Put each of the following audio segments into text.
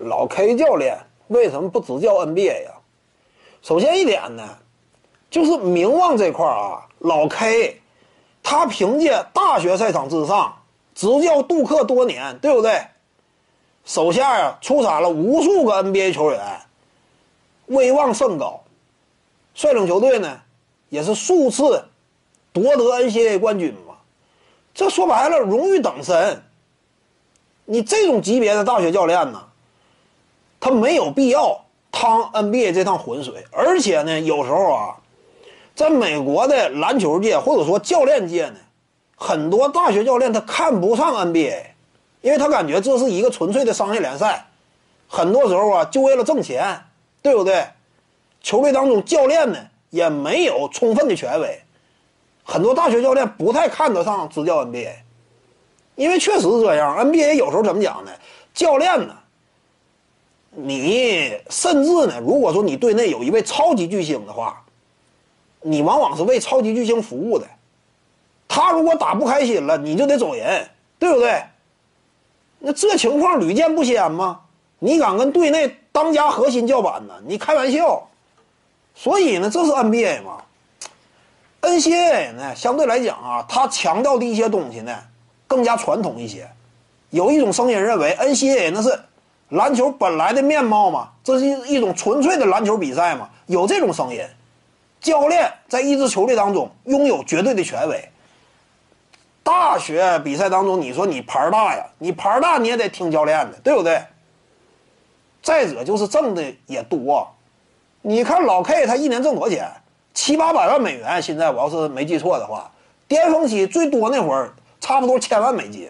老 K 教练为什么不执教 NBA 呀？首先一点呢，就是名望这块啊，老 K 他凭借大学赛场之上执教杜克多年，对不对？手下呀出产了无数个 NBA 球员，威望甚高，率领球队呢也是数次夺得 NCAA 冠军嘛。这说白了，荣誉等身。你这种级别的大学教练呢，他没有必要趟 NBA 这趟浑水。而且呢，有时候啊，在美国的篮球界或者说教练界呢，很多大学教练他看不上 NBA，因为他感觉这是一个纯粹的商业联赛，很多时候啊就为了挣钱，对不对？球队当中教练呢也没有充分的权威，很多大学教练不太看得上执教 NBA。因为确实是这样，NBA 有时候怎么讲呢？教练呢，你甚至呢，如果说你队内有一位超级巨星的话，你往往是为超级巨星服务的。他如果打不开心了，你就得走人，对不对？那这情况屡见不鲜吗？你敢跟队内当家核心叫板呢？你开玩笑。所以呢，这是 NBA 嘛？NCAA 呢，相对来讲啊，它强调的一些东西呢。更加传统一些，有一种声音认为 NCAA 那是篮球本来的面貌嘛，这是一种纯粹的篮球比赛嘛，有这种声音。教练在一支球队当中拥有绝对的权威。大学比赛当中，你说你牌大呀，你牌大你也得听教练的，对不对？再者就是挣的也多，你看老 K 他一年挣多少钱？七八百万美元。现在我要是没记错的话，巅峰期最多那会儿。差不多千万美金，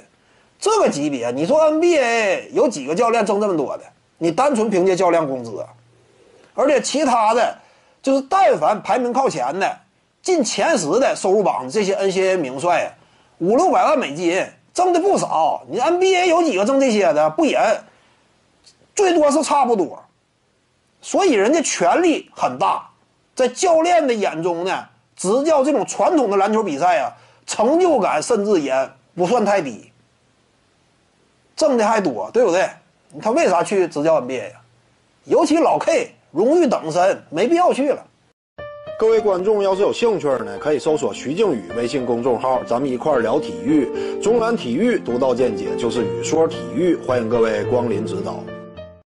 这个级别，你说 NBA 有几个教练挣这么多的？你单纯凭借教练工资，而且其他的，就是但凡排名靠前的、进前十的收入榜这些 NCA 名帅，五六百万美金挣的不少。你 NBA 有几个挣这些的？不也最多是差不多。所以人家权力很大，在教练的眼中呢，执教这种传统的篮球比赛啊。成就感甚至也不算太低，挣的还多，对不对？他为啥去执教 NBA 呀？尤其老 K 荣誉等身，没必要去了。各位观众要是有兴趣呢，可以搜索徐静宇微信公众号，咱们一块聊体育。中南体育独到见解就是语说体育，欢迎各位光临指导。